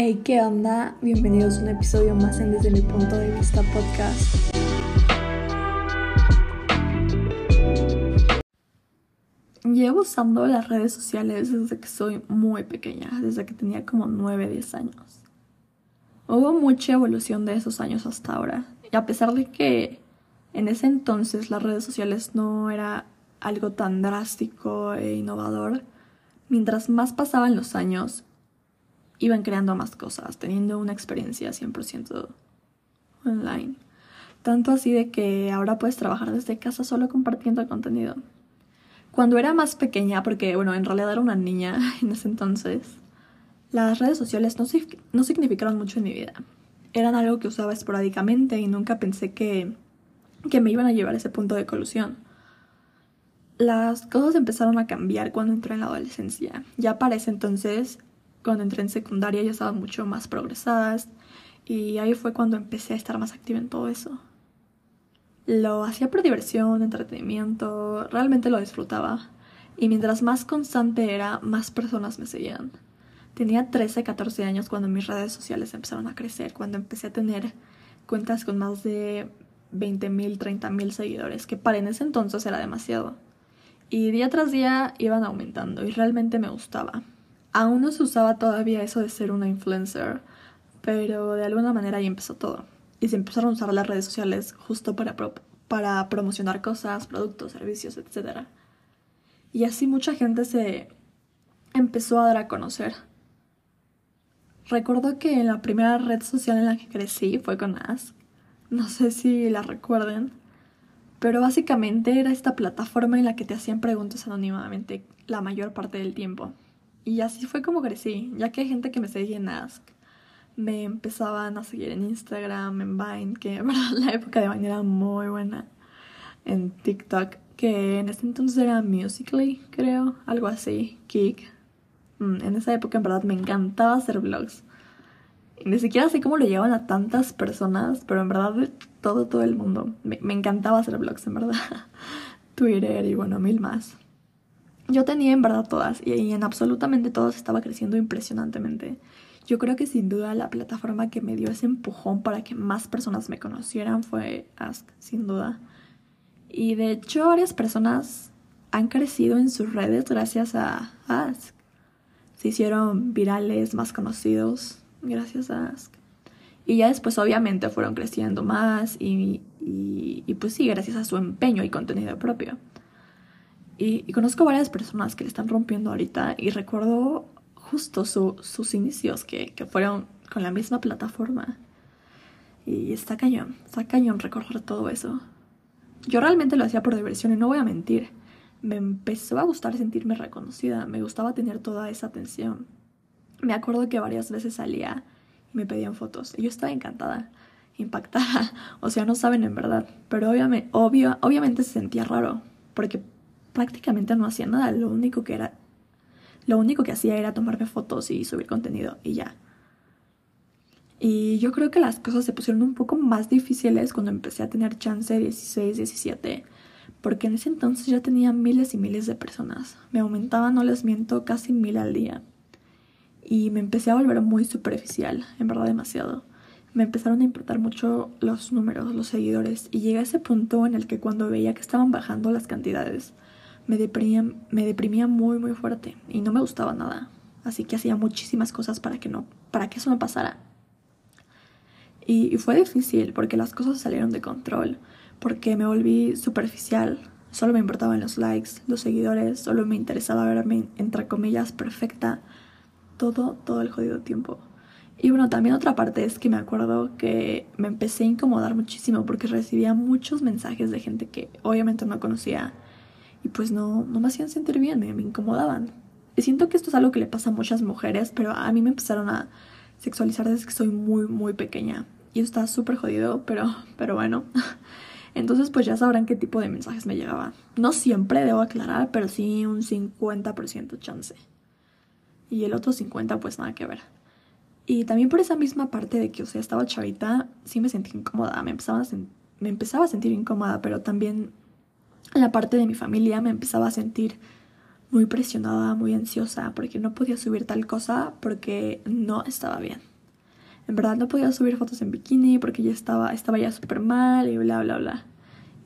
Hey, ¿qué onda? Bienvenidos a un episodio más en Desde mi punto de vista podcast. Llevo usando las redes sociales desde que soy muy pequeña, desde que tenía como 9, 10 años. Hubo mucha evolución de esos años hasta ahora, y a pesar de que en ese entonces las redes sociales no era algo tan drástico e innovador, mientras más pasaban los años, iban creando más cosas, teniendo una experiencia 100% online. Tanto así de que ahora puedes trabajar desde casa solo compartiendo contenido. Cuando era más pequeña, porque bueno, en realidad era una niña en ese entonces, las redes sociales no, significaron mucho en mi vida. Eran algo que usaba esporádicamente y nunca pensé que, que me iban a llevar a ese punto de colusión. Las cosas empezaron a cambiar cuando entré en la adolescencia. Ya para ese entonces cuando entré en secundaria ya estaban mucho más progresadas y ahí fue cuando empecé a estar más activa en todo eso. Lo hacía por diversión, entretenimiento, realmente lo disfrutaba. Y mientras más constante era, más personas me seguían. Tenía 13, 14 años cuando mis redes sociales empezaron a crecer, cuando empecé a tener cuentas con más de 20 mil, 30 mil seguidores, que para en ese entonces era demasiado. Y día tras día iban aumentando y realmente me gustaba aún no se usaba todavía eso de ser una influencer, pero de alguna manera ahí empezó todo. Y se empezaron a usar las redes sociales justo para, promocionar cosas, productos, servicios, etc. Y así mucha gente se empezó a dar a conocer. Recuerdo que la primera red social en la que crecí fue con Ask. No sé si la recuerden. Pero básicamente era esta plataforma en la que te hacían preguntas anónimamente la mayor parte del tiempo. Y así fue como crecí, ya que hay gente que me seguía en Ask. Me empezaban a seguir en Instagram, en Vine, que la época de Vine era muy buena. En TikTok, que en ese entonces era Musically, creo, algo así, Kik. Mm, en esa época en verdad me encantaba hacer vlogs. Ni siquiera sé cómo lo llevan a tantas personas, pero en verdad todo, todo el mundo. Me, me encantaba hacer vlogs, en verdad. Twitter y bueno, mil más. Yo tenía en verdad todas y en absolutamente todas estaba creciendo impresionantemente. Yo creo que sin duda la plataforma que me dio ese empujón para que más personas me conocieran fue Ask, sin duda. Y de hecho varias personas han crecido en sus redes gracias a Ask. Se hicieron virales, más conocidos gracias a Ask. Y ya después obviamente fueron creciendo más y, y, y pues sí, gracias a su empeño y contenido propio. Y, conozco varias personas que le están rompiendo ahorita y recuerdo justo sus inicios que, que, fueron con la misma plataforma. Y está cañón, está cañón recordar todo eso. Yo realmente lo hacía por diversión y no voy a mentir. Me empezó a gustar sentirme reconocida, me gustaba tener toda esa atención. Me acuerdo que varias veces salía y me pedían fotos y yo estaba encantada, impactada. O sea, no saben en verdad, pero obviamente, obvio, obviamente se sentía raro porque prácticamente no hacía nada. Lo único que era. Lo único que hacía era tomarme fotos y subir contenido y ya. Y yo creo que las cosas se pusieron un poco más difíciles cuando empecé a tener chance 16, 17. Porque en ese entonces ya tenía miles y miles de personas. Me aumentaba, no les miento, casi mil al día. Y me empecé a volver muy superficial, en verdad demasiado. Me empezaron a importar mucho los números, los seguidores. Y llegué a ese punto en el que cuando veía que estaban bajando las cantidades, me deprimía, me deprimía muy muy fuerte y no me gustaba nada. Así que hacía muchísimas cosas para que no, para que eso no pasara. Y, fue difícil porque las cosas salieron de control, porque me volví superficial. Solo me importaban los likes, los seguidores, solo me interesaba verme entre comillas perfecta todo, todo el jodido tiempo. Y bueno, también otra parte es que me acuerdo que me empecé a incomodar muchísimo porque recibía muchos mensajes de gente que obviamente no conocía y pues no, no me hacían sentir bien, me, incomodaban. Y siento que esto es algo que le pasa a muchas mujeres, pero a mí me empezaron a sexualizar desde que soy muy, muy pequeña. Y eso está súper jodido, pero, pero bueno. Entonces pues ya sabrán qué tipo de mensajes me llegaban. No siempre, debo aclarar, pero sí un 50% chance. Y el otro 50% pues nada que ver. Y también por esa misma parte de que, o sea, estaba chavita, sí me sentí incómoda. Me empezaba a, me empezaba a sentir incómoda, pero también la parte de mi familia me empezaba a sentir muy presionada, muy ansiosa, porque no podía subir tal cosa porque no estaba bien. En verdad no podía subir fotos en bikini porque ya estaba, estaba ya súper mal y bla, bla, bla.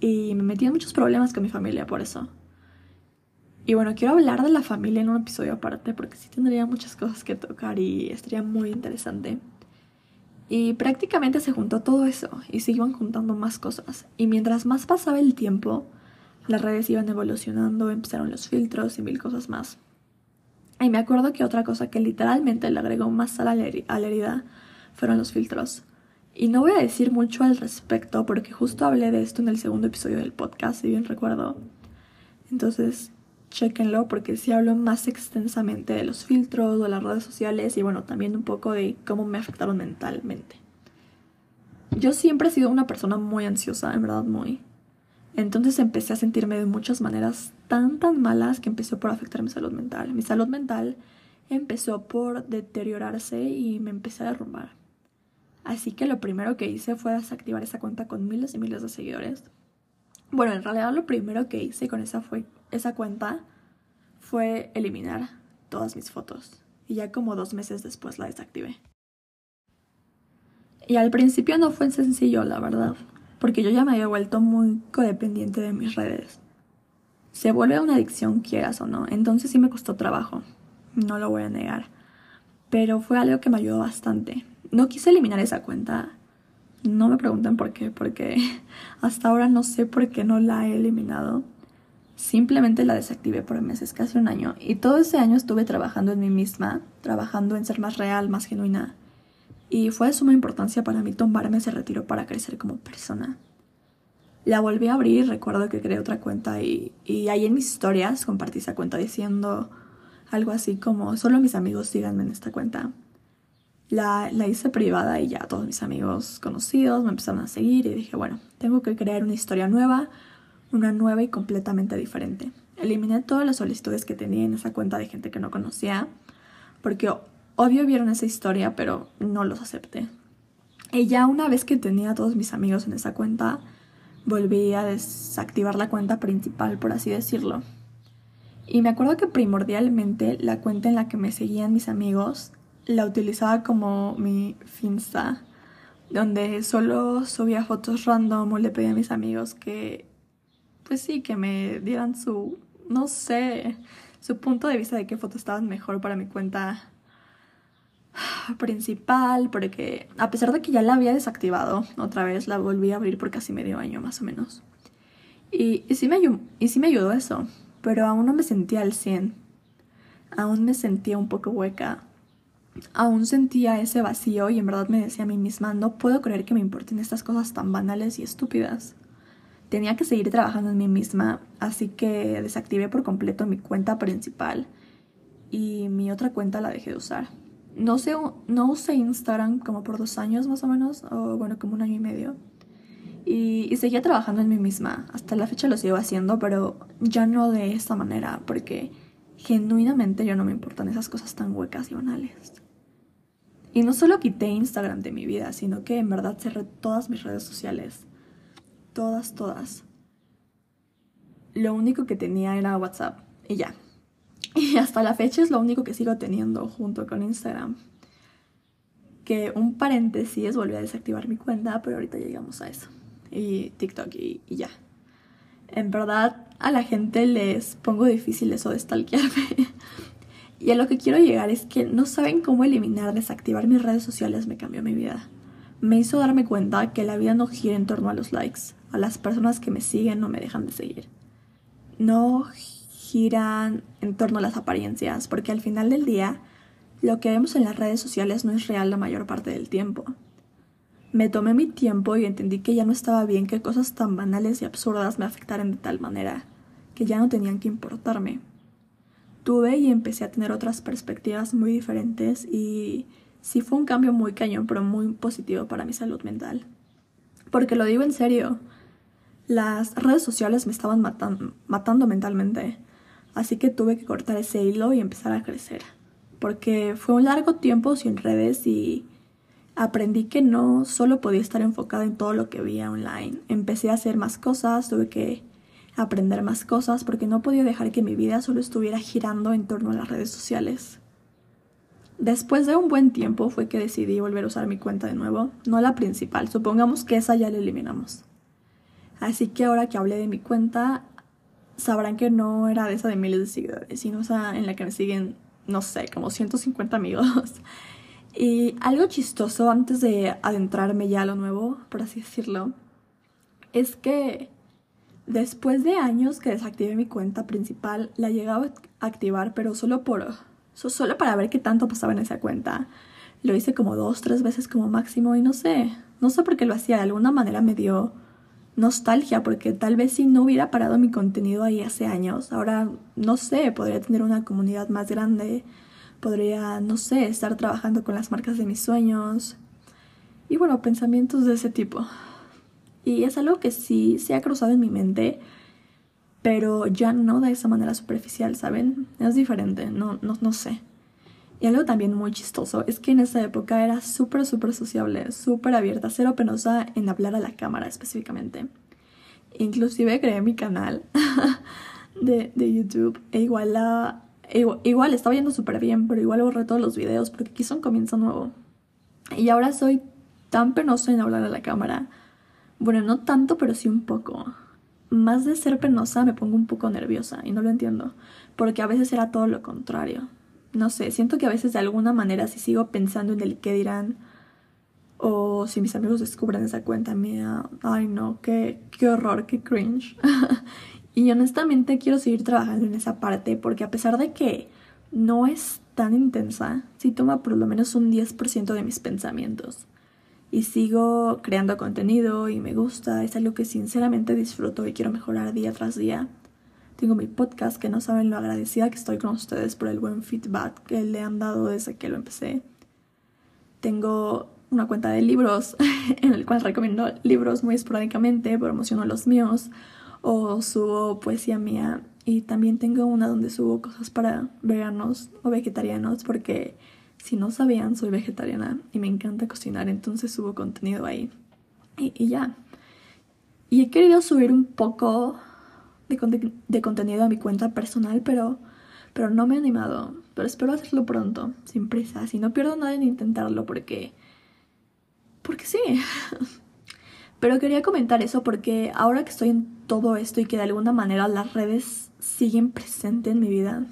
Y me metí en muchos problemas con mi familia por eso. Y bueno, quiero hablar de la familia en un episodio aparte porque sí tendría muchas cosas que tocar y estaría muy interesante. Y prácticamente se juntó todo eso y se iban juntando más cosas. Y mientras más pasaba el tiempo, las redes iban evolucionando, empezaron los filtros y mil cosas más. Y me acuerdo que otra cosa que literalmente le agregó más sal a la herida fueron los filtros. Y no voy a decir mucho al respecto porque justo hablé de esto en el segundo episodio del podcast, si bien recuerdo. Entonces, chequenlo porque sí hablo más extensamente de los filtros, de las redes sociales y bueno, también un poco de cómo me afectaron mentalmente. Yo siempre he sido una persona muy ansiosa, en verdad muy. Entonces empecé a sentirme de muchas maneras tan tan malas que empezó por afectar mi salud mental. Mi salud mental empezó por deteriorarse y me empecé a derrumbar. Así que lo primero que hice fue desactivar esa cuenta con miles y miles de seguidores. Bueno, en realidad lo primero que hice con esa, fue, esa cuenta fue eliminar todas mis fotos. Y ya como dos meses después la desactivé. Y al principio no fue sencillo, la verdad, porque yo ya me había vuelto muy codependiente de mis redes. Se vuelve una adicción, quieras o no, entonces sí me costó trabajo, no lo voy a negar. Pero fue algo que me ayudó bastante no quise eliminar esa cuenta. No me pregunten por qué, porque hasta ahora no sé por qué no la he eliminado. Simplemente la desactivé por meses, casi un año. Y todo ese año estuve trabajando en mí misma, trabajando en ser más real, más genuina. Y fue de suma importancia para mí tomarme ese retiro para crecer como persona. La volví a abrir, recuerdo que creé otra cuenta y, y ahí en mis historias compartí esa cuenta diciendo algo así como, solo mis amigos síganme en esta cuenta la, hice privada y ya todos mis amigos conocidos me empezaron a seguir y dije, bueno, tengo que crear una historia nueva, una nueva y completamente diferente. Eliminé todas las solicitudes que tenía en esa cuenta de gente que no conocía, porque obvio vieron esa historia, pero no los acepté. Y ya una vez que tenía a todos mis amigos en esa cuenta, volví a desactivar la cuenta principal, por así decirlo. Y me acuerdo que primordialmente la cuenta en la que me seguían mis amigos la utilizaba como mi finsta, donde solo subía fotos random o le pedía a mis amigos que, pues sí, que me dieran su, no sé, su punto de vista de qué fotos estaban mejor para mi cuenta principal, porque a pesar de que ya la había desactivado, otra vez la volví a abrir por casi medio año más o menos. Y, sí, me, y sí me ayudó eso, pero aún no me sentía al 100. Aún me sentía un poco hueca aún sentía ese vacío y en verdad me decía a mí misma, no puedo creer que me importen estas cosas tan banales y estúpidas. Tenía que seguir trabajando en mí misma, así que desactivé por completo mi cuenta principal y mi otra cuenta la dejé de usar. No, sé, no usé Instagram como por dos años más o menos, o bueno, como un año y medio. Y, y seguía trabajando en mí misma. Hasta la fecha lo sigo haciendo, pero ya no de esta manera, porque genuinamente ya no me importan esas cosas tan huecas y banales. Y no solo quité Instagram de mi vida, sino que en verdad cerré todas mis redes sociales. Todas, todas. Lo único que tenía era WhatsApp y ya. Y hasta la fecha es lo único que sigo teniendo junto con Instagram. Que un paréntesis, volví a desactivar mi cuenta, pero ahorita llegamos a eso. Y TikTok y, ya. En verdad, a la gente les pongo difícil eso de stalkearme. Y a lo que quiero llegar es que no saben cómo eliminar, desactivar mis redes sociales me cambió mi vida. Me hizo darme cuenta que la vida no gira en torno a los likes, a las personas que me siguen o me dejan de seguir. No giran en torno a las apariencias, porque al final del día, lo que vemos en las redes sociales no es real la mayor parte del tiempo. Me tomé mi tiempo y entendí que ya no estaba bien que cosas tan banales y absurdas me afectaran de tal manera, que ya no tenían que importarme tuve y empecé a tener otras perspectivas muy diferentes y sí fue un cambio muy cañón, pero muy positivo para mi salud mental. Porque lo digo en serio, las redes sociales me estaban matando mentalmente, así que tuve que cortar ese hilo y empezar a crecer. Porque fue un largo tiempo sin redes y aprendí que no solo podía estar enfocada en todo lo que veía online. Empecé a hacer más cosas, tuve que aprender más cosas porque no podía dejar que mi vida solo estuviera girando en torno a las redes sociales. Después de un buen tiempo fue que decidí volver a usar mi cuenta de nuevo, no la principal, supongamos que esa ya la eliminamos. Así que ahora que hablé de mi cuenta, sabrán que no era de esa de miles de seguidores, sino esa en la que me siguen, no sé, como 150 amigos. Y algo chistoso antes de adentrarme ya a lo nuevo, por así decirlo, es que después de años que desactivé mi cuenta principal, la llegaba a activar, pero solo por solo para ver qué tanto pasaba en esa cuenta. Lo hice como dos, tres veces como máximo y no sé, no sé por qué lo hacía, de alguna manera me dio nostalgia porque tal vez si no hubiera parado mi contenido ahí hace años, ahora no sé, podría tener una comunidad más grande, podría, no sé, estar trabajando con las marcas de mis sueños y bueno, pensamientos de ese tipo. Y es algo que sí se ha cruzado en mi mente, pero ya no de esa manera superficial, ¿saben? Es diferente, no, no, no sé. Y algo también muy chistoso es que en esa época era súper, súper sociable, súper abierta, cero penosa en hablar a la cámara específicamente. Inclusive creé mi canal de, de, YouTube e igual, la, igual, igual estaba yendo súper bien, pero igual borré todos los videos porque quiso un comienzo nuevo. Y ahora soy tan penosa en hablar a la cámara. Bueno, no tanto, pero sí un poco. Más de ser penosa me pongo un poco nerviosa y no lo entiendo, porque a veces era todo lo contrario no sé, siento que a veces de alguna manera si sigo pensando en el qué dirán o si mis amigos descubren esa cuenta mía, ay no, qué, qué horror, qué cringe. y honestamente quiero seguir trabajando en esa parte porque a pesar de que no es tan intensa, sí toma por lo menos un 10% de mis pensamientos. Y sigo creando contenido y me gusta, es algo que sinceramente disfruto y quiero mejorar día tras día. Tengo mi podcast que no saben lo agradecida que estoy con ustedes por el buen feedback que le han dado desde que lo empecé. Tengo una cuenta de libros en el cual recomiendo libros muy esporádicamente, promociono los míos o subo poesía mía. Y también tengo una donde subo cosas para veganos o vegetarianos porque si no sabían soy vegetariana y me encanta cocinar, entonces subo contenido ahí. Y, y ya. Y he querido subir un poco de, contenido a mi cuenta personal, pero, pero no me he animado. Pero espero hacerlo pronto, sin prisa. Si no pierdo nada en intentarlo, porque. Porque sí. pero quería comentar eso porque ahora que estoy en todo esto y que de alguna manera las redes siguen presentes en mi vida,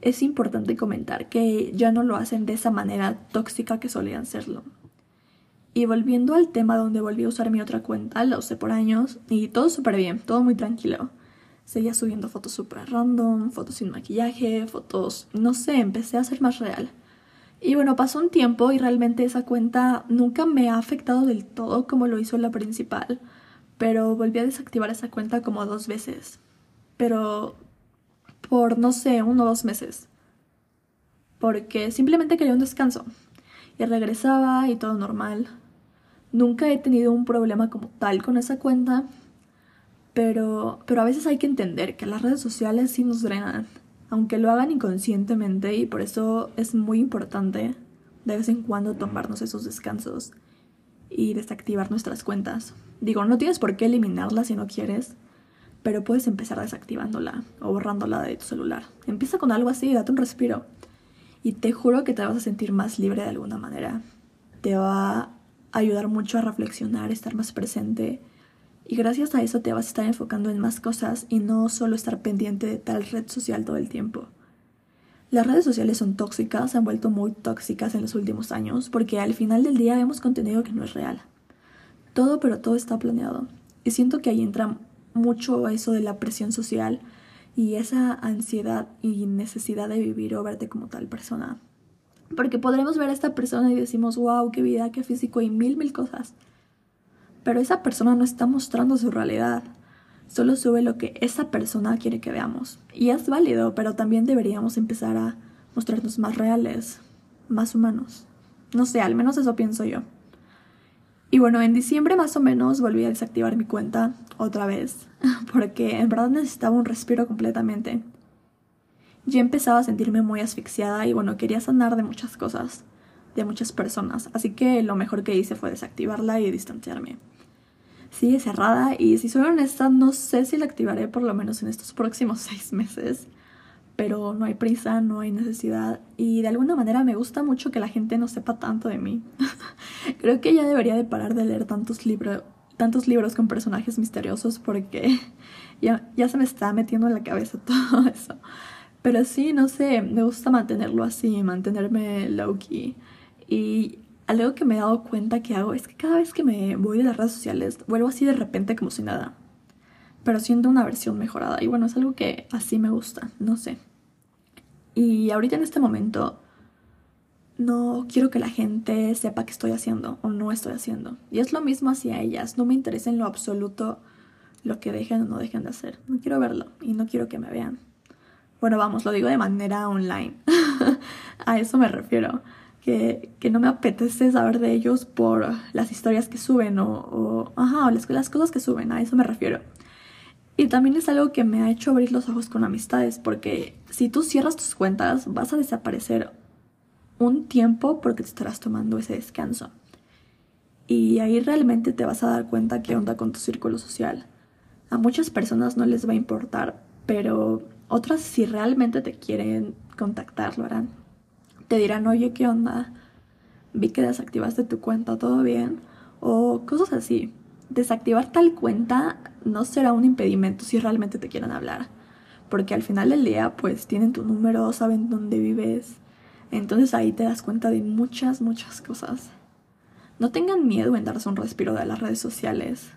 es importante comentar que ya no lo hacen de esa manera tóxica que solían serlo. Y volviendo al tema donde volví a usar mi otra cuenta, la usé por años y todo súper bien, todo muy tranquilo. Seguía subiendo fotos súper random, fotos sin maquillaje, fotos, no sé, empecé a ser más real. Y bueno, pasó un tiempo y realmente esa cuenta nunca me ha afectado del todo como lo hizo la principal, pero volví a desactivar esa cuenta como dos veces. Pero por, no sé, uno o dos meses. Porque simplemente quería un descanso. Y regresaba y todo normal. Nunca he tenido un problema como tal con esa cuenta, pero, pero a veces hay que entender que las redes sociales sí nos drenan, aunque lo hagan inconscientemente y por eso es muy importante de vez en cuando tomarnos esos descansos y desactivar nuestras cuentas. Digo, no tienes por qué eliminarla si no quieres, pero puedes empezar desactivándola o borrándola de tu celular. Empieza con algo así, date un respiro. Y te juro que te vas a sentir más libre de alguna manera. Te va ayudar mucho a reflexionar, estar más presente. Y gracias a eso te vas a estar enfocando en más cosas y no solo estar pendiente de tal red social todo el tiempo. Las redes sociales son tóxicas, han vuelto muy tóxicas en los últimos años porque al final del día vemos contenido que no es real. Todo, pero todo está planeado. Y siento que ahí entra mucho eso de la presión social y esa ansiedad y necesidad de vivir o verte como tal persona. Porque podremos ver a esta persona y decimos, wow, qué vida, qué físico y mil, mil cosas. Pero esa persona no está mostrando su realidad. Solo sube lo que esa persona quiere que veamos. Y es válido, pero también deberíamos empezar a mostrarnos más reales, más humanos. No sé, al menos eso pienso yo. Y bueno, en diciembre más o menos volví a desactivar mi cuenta otra vez, porque en verdad necesitaba un respiro completamente ya empezaba a sentirme muy asfixiada y bueno, quería sanar de muchas cosas, de muchas personas, así que lo mejor que hice fue desactivarla y distanciarme. sigue cerrada y si soy honesta no sé si la activaré por lo menos en estos próximos seis meses. Pero no hay prisa, no hay necesidad y de alguna manera me gusta mucho que la gente no sepa tanto de mí. Creo que ya debería de parar de leer tantos libros tantos libros con personajes misteriosos porque ya, ya se me está metiendo en la cabeza todo eso. Pero sí, no sé, me gusta mantenerlo así, mantenerme low-key. Y algo que me he dado cuenta que hago es que cada vez que me voy de las redes sociales, vuelvo así de repente como si nada. Pero siento una versión mejorada. Y bueno, es algo que así me gusta, no sé. Y ahorita en este momento no quiero que la gente sepa qué estoy haciendo o no estoy haciendo. Y es lo mismo hacia ellas. No me interesa en lo absoluto lo que dejen o no dejen de hacer. No quiero verlo y no quiero que me vean. Bueno, vamos, lo digo de manera online. a eso me refiero. Que, que, no me apetece saber de ellos por las historias que suben o, o ajá, las, las cosas que suben, a eso me refiero. Y también es algo que me ha hecho abrir los ojos con amistades, porque si tú cierras tus cuentas vas a desaparecer un tiempo porque te estarás tomando ese descanso. Y ahí realmente te vas a dar cuenta qué onda con tu círculo social. A muchas personas no les va a importar, pero otras, si realmente te quieren contactar, lo harán. Te dirán, oye, ¿qué onda? Vi que desactivaste tu cuenta, ¿todo bien? O cosas así. Desactivar tal cuenta no será un impedimento si realmente te quieren hablar. Porque al final del día, pues tienen tu número, saben dónde vives. Entonces ahí te das cuenta de muchas, muchas cosas. No tengan miedo en darse un respiro de las redes sociales.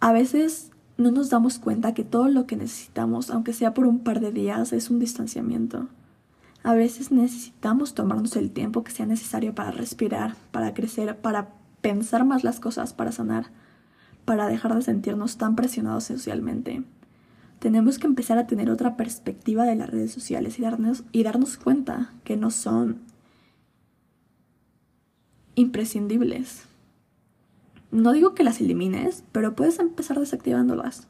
A veces no nos damos cuenta que todo lo que necesitamos, aunque sea por un par de días, es un distanciamiento. A veces necesitamos tomarnos el tiempo que sea necesario para respirar, para crecer, para pensar más las cosas, para sanar, para dejar de sentirnos tan presionados socialmente. Tenemos que empezar a tener otra perspectiva de las redes sociales y darnos, y darnos cuenta que no son imprescindibles. No digo que las elimines, pero puedes empezar desactivándolas.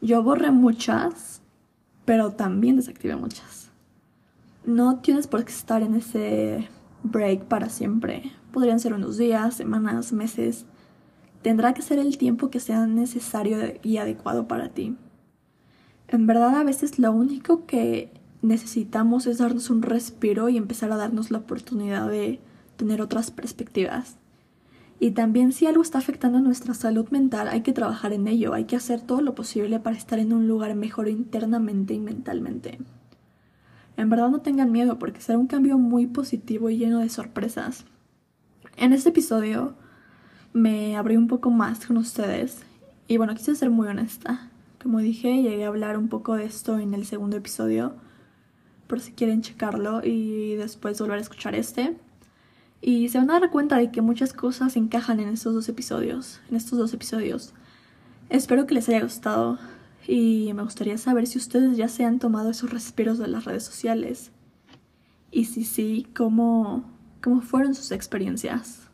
Yo borré muchas, pero también desactivé muchas. No tienes por qué estar en ese break para siempre. Podrían ser unos días, semanas, meses. Tendrá que ser el tiempo que sea necesario y adecuado para ti. En verdad a veces lo único que necesitamos es darnos un respiro y empezar a darnos la oportunidad de tener otras perspectivas. Y también si algo está afectando nuestra salud mental, hay que trabajar en ello, hay que hacer todo lo posible para estar en un lugar mejor internamente y mentalmente. En verdad no tengan miedo porque será un cambio muy positivo y lleno de sorpresas. En este episodio me abrí un poco más con ustedes y bueno, quise ser muy honesta. Como dije, llegué a hablar un poco de esto en el segundo episodio, por si quieren checarlo y después volver a escuchar este. Y se van a dar cuenta de que muchas cosas encajan en estos dos episodios, en estos dos episodios. Espero que les haya gustado y me gustaría saber si ustedes ya se han tomado esos respiros de las redes sociales. Y si sí, cómo, cómo fueron sus experiencias.